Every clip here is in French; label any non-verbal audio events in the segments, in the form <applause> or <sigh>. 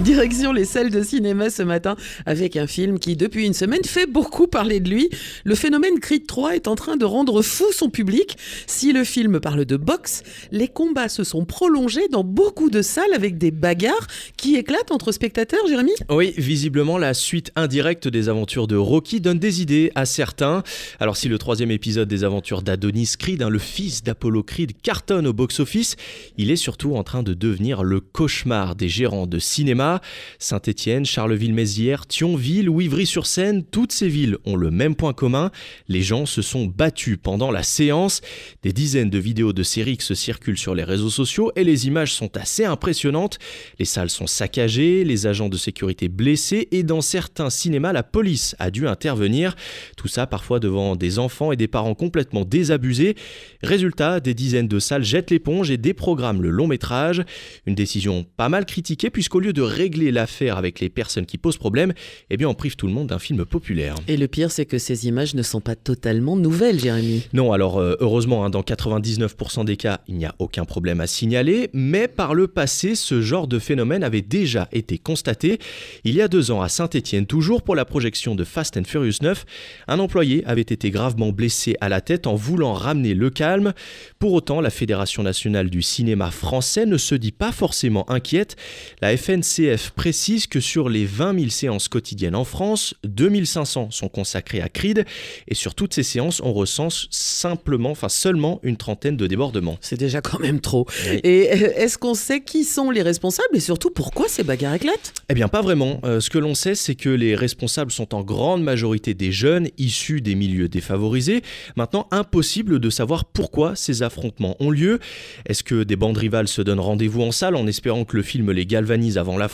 <laughs> Direction les salles de cinéma ce matin avec un film qui, depuis une semaine, fait beaucoup parler de lui. Le phénomène Creed 3 est en train de rendre fou son public. Si le film parle de boxe, les combats se sont prolongés dans beaucoup de salles avec des bagarres qui éclatent entre spectateurs, Jérémy? Oui, visiblement, la suite indirecte des aventures de Rocky donne des idées à certains. Alors, si le troisième épisode des aventures d'Adonis Creed, hein, le fils d'Apollo Creed, cartonne au box-office, il est surtout en train de devenir le cauchemar des gérants de cinéma Saint-Étienne, Charleville-Mézières, Thionville ou Ivry-sur-Seine, toutes ces villes ont le même point commun. Les gens se sont battus pendant la séance. Des dizaines de vidéos de séries se circulent sur les réseaux sociaux et les images sont assez impressionnantes. Les salles sont saccagées, les agents de sécurité blessés et dans certains cinémas, la police a dû intervenir. Tout ça parfois devant des enfants et des parents complètement désabusés. Résultat, des dizaines de salles jettent l'éponge et déprogramment le long métrage. Une décision pas mal critiquée puisqu'au lieu de régler l'affaire avec les personnes qui posent problème, eh bien on prive tout le monde d'un film populaire. Et le pire, c'est que ces images ne sont pas totalement nouvelles, Jérémy. Non, alors euh, heureusement, hein, dans 99% des cas, il n'y a aucun problème à signaler, mais par le passé, ce genre de phénomène avait déjà été constaté. Il y a deux ans, à Saint-Étienne, toujours pour la projection de Fast and Furious 9, un employé avait été gravement blessé à la tête en voulant ramener le calme. Pour autant, la Fédération nationale du cinéma français ne se dit pas forcément inquiète. La Précise que sur les 20 000 séances quotidiennes en France, 2500 sont consacrées à Creed et sur toutes ces séances, on recense simplement, enfin seulement une trentaine de débordements. C'est déjà quand même trop. Et euh, est-ce qu'on sait qui sont les responsables et surtout pourquoi ces bagarres éclatent? Eh bien pas vraiment. Euh, ce que l'on sait, c'est que les responsables sont en grande majorité des jeunes issus des milieux défavorisés. Maintenant, impossible de savoir pourquoi ces affrontements ont lieu. Est-ce que des bandes rivales se donnent rendez-vous en salle en espérant que le film les galvanise avant la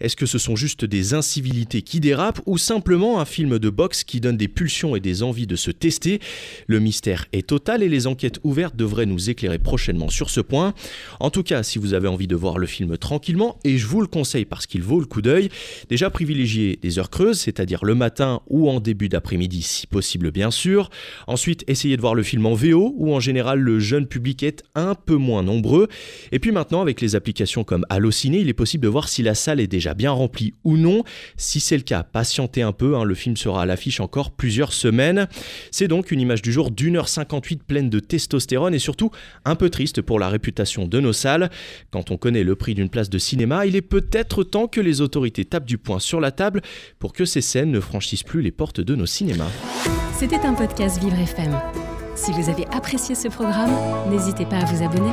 est-ce que ce sont juste des incivilités qui dérapent ou simplement un film de boxe qui donne des pulsions et des envies de se tester? Le mystère est total et les enquêtes ouvertes devraient nous éclairer prochainement sur ce point. En tout cas, si vous avez envie de voir le film tranquillement, et je vous le conseille parce qu'il vaut le coup d'œil, déjà privilégiez des heures creuses, c'est-à-dire le matin ou en début d'après-midi si possible bien sûr. Ensuite, essayez de voir le film en VO où en général le jeune public est un peu moins nombreux. Et puis maintenant, avec les applications comme Allociné, il est possible de voir si la salle est déjà bien remplie ou non. Si c'est le cas, patientez un peu, hein, le film sera à l'affiche encore plusieurs semaines. C'est donc une image du jour d'une heure 58 pleine de testostérone et surtout un peu triste pour la réputation de nos salles. Quand on connaît le prix d'une place de cinéma, il est peut-être temps que les autorités tapent du poing sur la table pour que ces scènes ne franchissent plus les portes de nos cinémas. C'était un podcast Vivre FM. Si vous avez apprécié ce programme, n'hésitez pas à vous abonner.